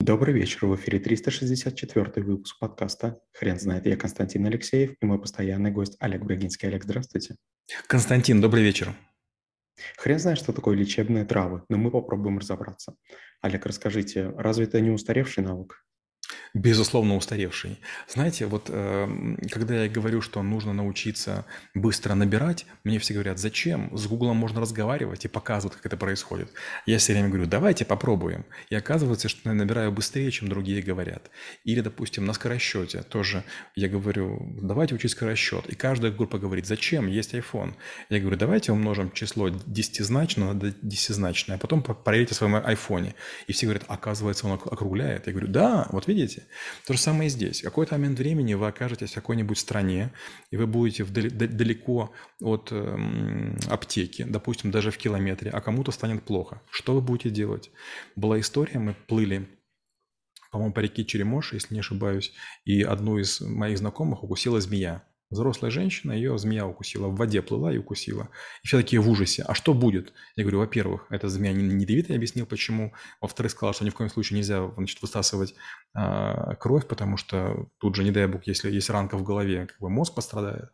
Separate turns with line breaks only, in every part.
Добрый вечер, в эфире 364 выпуск подкаста «Хрен знает». Я Константин Алексеев и мой постоянный гость Олег Брагинский. Олег, здравствуйте.
Константин, добрый вечер.
Хрен знает, что такое лечебные травы, но мы попробуем разобраться. Олег, расскажите, разве это не устаревший навык?
Безусловно, устаревший. Знаете, вот э, когда я говорю, что нужно научиться быстро набирать, мне все говорят, зачем? С Гуглом можно разговаривать и показывать, как это происходит. Я все время говорю, давайте попробуем. И оказывается, что я набираю быстрее, чем другие говорят. Или, допустим, на скоросчете тоже я говорю, давайте учить скоросчет. И каждая группа говорит, зачем? Есть iPhone. Я говорю, давайте умножим число десятизначное на десятизначное, а потом проверите в своем айфоне. И все говорят, оказывается, он округляет. Я говорю, да, вот видите, видите? То же самое и здесь. В какой-то момент времени вы окажетесь в какой-нибудь стране, и вы будете вдали, далеко от э, аптеки, допустим, даже в километре, а кому-то станет плохо. Что вы будете делать? Была история, мы плыли по-моему, по реке Черемош, если не ошибаюсь, и одну из моих знакомых укусила змея. Взрослая женщина, ее змея укусила, в воде плыла и укусила. И все такие в ужасе. А что будет? Я говорю, во-первых, эта змея не, не ядовитая, я объяснил, почему. Во-вторых, сказал, что ни в коем случае нельзя значит, высасывать э, кровь, потому что тут же, не дай бог, если есть ранка в голове, как бы мозг пострадает.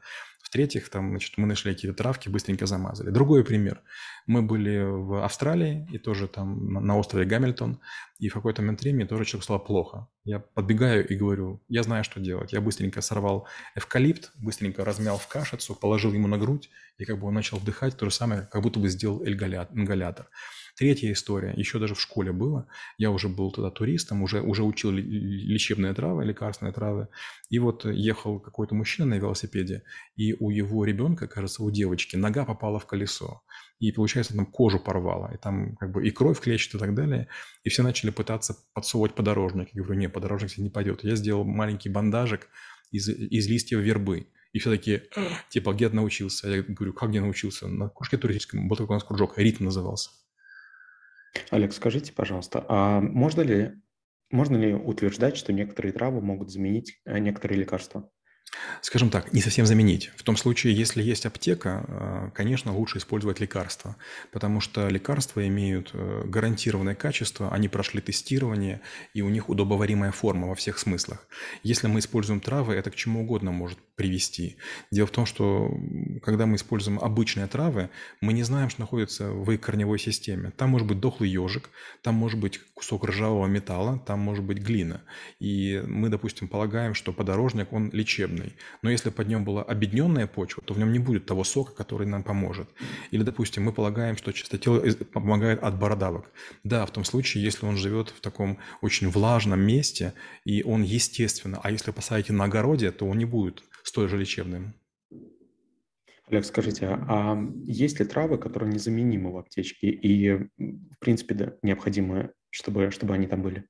В-третьих, там, значит, мы нашли какие-то травки, быстренько замазали. Другой пример. Мы были в Австралии, и тоже там на острове Гамильтон, и в какой-то момент времени тоже человек стало плохо. Я подбегаю и говорю, я знаю, что делать. Я быстренько сорвал эвкалипт, быстренько размял в кашицу, положил ему на грудь, и как бы он начал вдыхать то же самое, как будто бы сделал ингалятор. Третья история, еще даже в школе было. Я уже был тогда туристом, уже, уже учил лечебные травы, лекарственные травы. И вот ехал какой-то мужчина на велосипеде, и у его ребенка, кажется, у девочки, нога попала в колесо. И, получается, там кожу порвало, и там как бы и кровь клещет и так далее. И все начали пытаться подсовывать подорожник. Я говорю, нет, подорожник не пойдет. Я сделал маленький бандажик из, из листьев вербы. И все такие, типа, где научился? Я говорю, как где научился? На кружке туристическом был такой у нас кружок, ритм назывался.
Олег, скажите, пожалуйста, а можно ли, можно ли утверждать, что некоторые травы могут заменить э, некоторые лекарства?
Скажем так, не совсем заменить. В том случае, если есть аптека, э, конечно, лучше использовать лекарства, потому что лекарства имеют э, гарантированное качество, они прошли тестирование, и у них удобоваримая форма во всех смыслах. Если мы используем травы, это к чему угодно может привести. Дело в том, что когда мы используем обычные травы, мы не знаем, что находится в их корневой системе. Там может быть дохлый ежик, там может быть кусок ржавого металла, там может быть глина. И мы, допустим, полагаем, что подорожник, он лечебный. Но если под нем была обедненная почва, то в нем не будет того сока, который нам поможет. Или, допустим, мы полагаем, что чистотел помогает от бородавок. Да, в том случае, если он живет в таком очень влажном месте, и он естественно, а если посадите на огороде, то он не будет столь же лечебным.
Олег, скажите, а есть ли травы, которые незаменимы в аптечке и, в принципе, да, необходимы, чтобы, чтобы они там были?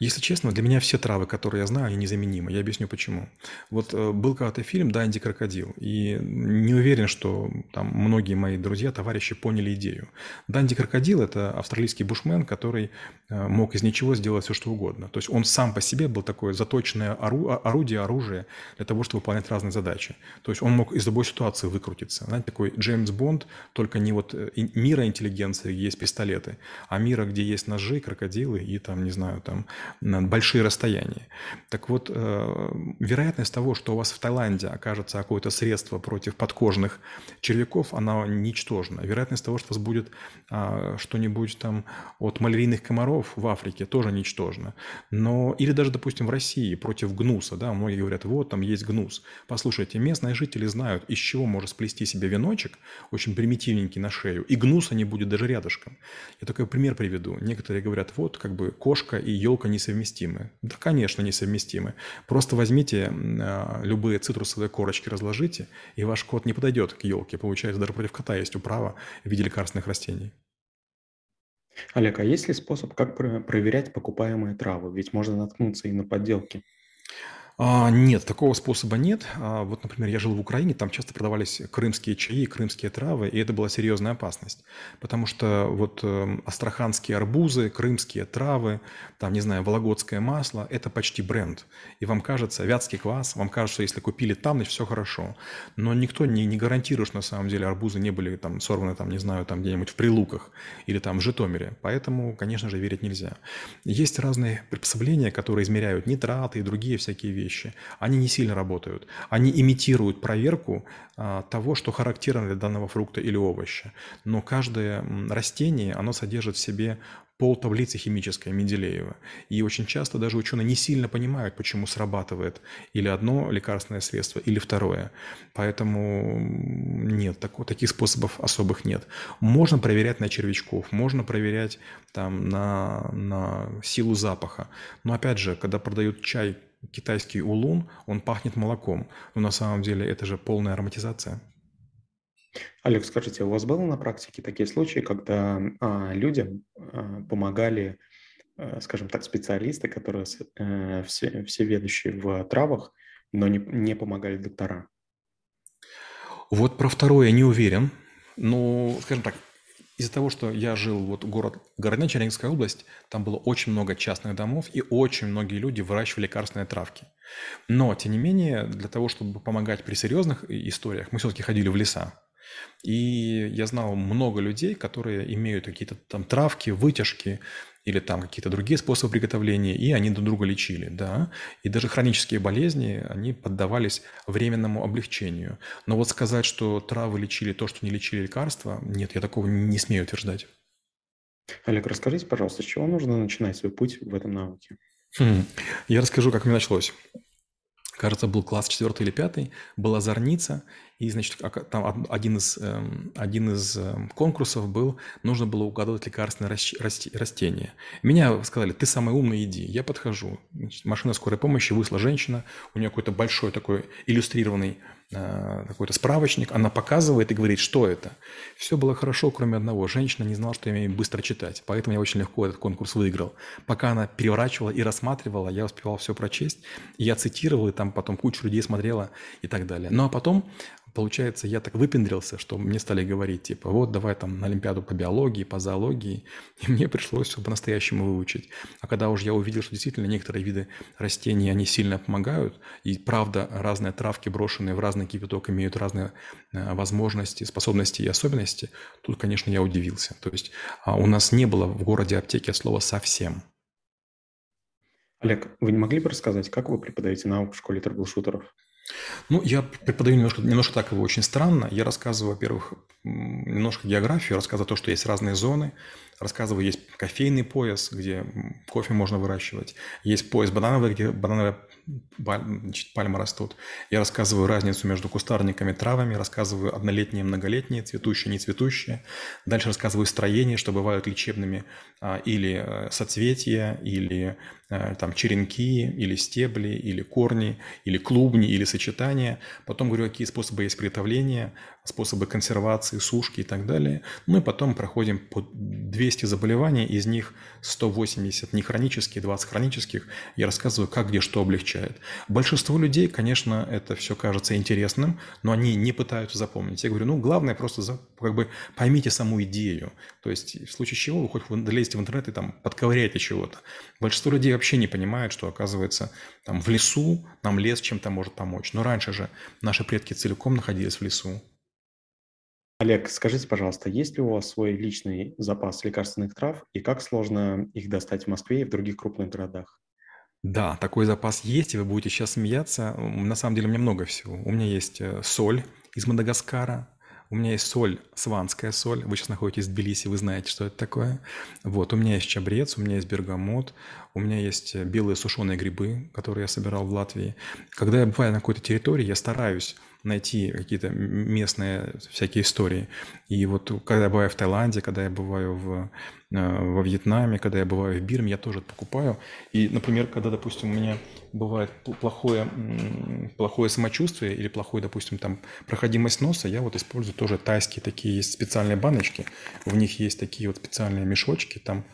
Если честно, для меня все травы, которые я знаю, они незаменимы. Я объясню почему. Вот э, был когда-то фильм «Данди крокодил», и не уверен, что там многие мои друзья, товарищи поняли идею. Данди крокодил – это австралийский бушмен, который э, мог из ничего сделать все, что угодно. То есть он сам по себе был такое заточенное ору- орудие, оружие для того, чтобы выполнять разные задачи. То есть он мог из любой ситуации выкрутиться. Знаете, такой Джеймс Бонд, только не вот э, мира интеллигенции, где есть пистолеты, а мира, где есть ножи, крокодилы и там, не знаю, там там, на большие расстояния. Так вот, э, вероятность того, что у вас в Таиланде окажется какое-то средство против подкожных червяков, она ничтожна. Вероятность того, что у вас будет а, что-нибудь там от малярийных комаров в Африке, тоже ничтожна. Но, или даже, допустим, в России против гнуса, да, многие говорят, вот там есть гнус. Послушайте, местные жители знают, из чего может сплести себе веночек, очень примитивненький на шею, и гнуса не будет даже рядышком. Я такой пример приведу. Некоторые говорят, вот как бы кошка и елка несовместимы. Да, конечно, несовместимы. Просто возьмите а, любые цитрусовые корочки, разложите, и ваш кот не подойдет к елке. Получается, даже против кота есть управа в виде лекарственных растений.
Олег, а есть ли способ, как проверять покупаемые травы? Ведь можно наткнуться и на подделки.
А, нет, такого способа нет. А, вот, например, я жил в Украине, там часто продавались крымские чаи, крымские травы, и это была серьезная опасность. Потому что вот э, астраханские арбузы, крымские травы, там, не знаю, вологодское масло – это почти бренд. И вам кажется, вятский квас, вам кажется, что если купили там, значит, все хорошо. Но никто не, не гарантирует, что на самом деле арбузы не были там сорваны, там, не знаю, там где-нибудь в Прилуках или там в Житомире. Поэтому, конечно же, верить нельзя. Есть разные приспособления, которые измеряют нитраты и другие всякие вещи вещи, они не сильно работают. Они имитируют проверку а, того, что характерно для данного фрукта или овоща. Но каждое растение, оно содержит в себе пол таблицы химической Менделеева. И очень часто даже ученые не сильно понимают, почему срабатывает или одно лекарственное средство, или второе. Поэтому нет, так, таких способов особых нет. Можно проверять на червячков, можно проверять там, на, на силу запаха. Но опять же, когда продают чай китайский улун, он пахнет молоком. Но на самом деле это же полная ароматизация.
Олег, скажите, у вас было на практике такие случаи, когда а, людям а, помогали, а, скажем так, специалисты, которые а, все, все ведущие в травах, но не, не помогали доктора?
Вот про второе не уверен. Ну, скажем так, из-за того, что я жил вот город Городня, Черниговская область, там было очень много частных домов, и очень многие люди выращивали лекарственные травки. Но, тем не менее, для того, чтобы помогать при серьезных историях, мы все-таки ходили в леса. И я знал много людей, которые имеют какие-то там травки, вытяжки, или там какие-то другие способы приготовления, и они друг друга лечили, да. И даже хронические болезни, они поддавались временному облегчению. Но вот сказать, что травы лечили то, что не лечили лекарства, нет, я такого не смею утверждать.
Олег, расскажите, пожалуйста, с чего нужно начинать свой путь в этом науке?
Хм. Я расскажу, как мне началось кажется, был класс 4 или 5, была зорница, и, значит, там один из, эм, один из эм, конкурсов был, нужно было угадывать лекарственное растение. Меня сказали, ты самый умный, иди. Я подхожу. Значит, машина скорой помощи, вышла женщина, у нее какой-то большой такой иллюстрированный какой-то справочник, она показывает и говорит, что это. Все было хорошо, кроме одного. Женщина не знала, что я умею быстро читать, поэтому я очень легко этот конкурс выиграл. Пока она переворачивала и рассматривала, я успевал все прочесть, я цитировал, и там потом куча людей смотрела и так далее. Ну а потом получается, я так выпендрился, что мне стали говорить, типа, вот, давай там на Олимпиаду по биологии, по зоологии, и мне пришлось все по-настоящему выучить. А когда уже я увидел, что действительно некоторые виды растений, они сильно помогают, и правда, разные травки, брошенные в разный кипяток, имеют разные э, возможности, способности и особенности, тут, конечно, я удивился. То есть а у нас не было в городе аптеки слова «совсем».
Олег, вы не могли бы рассказать, как вы преподаете науку в школе трэблшутеров?
Ну, я преподаю немножко, немножко так его очень странно. Я рассказываю, во-первых, немножко географию, рассказываю то, что есть разные зоны, рассказываю, есть кофейный пояс, где кофе можно выращивать, есть пояс банановый, где банановая значит, пальмы растут. Я рассказываю разницу между кустарниками, травами, рассказываю однолетние, многолетние, цветущие, не цветущие. Дальше рассказываю строения, что бывают лечебными а, или э, соцветия, или там черенки, или стебли, или корни, или клубни, или сочетания. Потом говорю, какие способы есть приготовления, способы консервации, сушки и так далее. Ну и потом проходим по 200 заболеваний, из них 180 не хронические, 20 хронических. Я рассказываю, как где что облегчает. Большинство людей, конечно, это все кажется интересным, но они не пытаются запомнить. Я говорю, ну главное просто как бы поймите саму идею. То есть в случае чего вы хоть лезете в интернет и там подковыряете чего-то. Большинство людей вообще не понимают, что оказывается там в лесу нам лес чем-то может помочь. Но раньше же наши предки целиком находились в лесу.
Олег, скажите, пожалуйста, есть ли у вас свой личный запас лекарственных трав и как сложно их достать в Москве и в других крупных городах?
Да, такой запас есть, и вы будете сейчас смеяться. На самом деле у меня много всего. У меня есть э, соль из Мадагаскара, у меня есть соль, сванская соль. Вы сейчас находитесь в Тбилиси, вы знаете, что это такое. Вот, у меня есть чабрец, у меня есть бергамот, у меня есть э, белые сушеные грибы, которые я собирал в Латвии. Когда я бываю на какой-то территории, я стараюсь найти какие-то местные всякие истории. И вот когда я бываю в Таиланде, когда я бываю в, э, во Вьетнаме, когда я бываю в Бирме, я тоже покупаю. И, например, когда, допустим, у меня бывает плохое, плохое самочувствие или плохой, допустим, там проходимость носа, я вот использую тоже тайские такие есть специальные баночки, в них есть такие вот специальные мешочки, там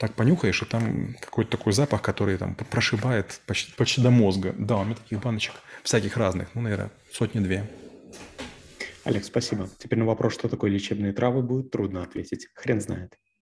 Так понюхаешь, и там какой-то такой запах, который там прошибает почти, почти до мозга. Да, у меня таких баночек всяких разных, ну, наверное, сотни-две.
Олег, спасибо. Теперь на вопрос, что такое лечебные травы, будет трудно ответить. Хрен знает.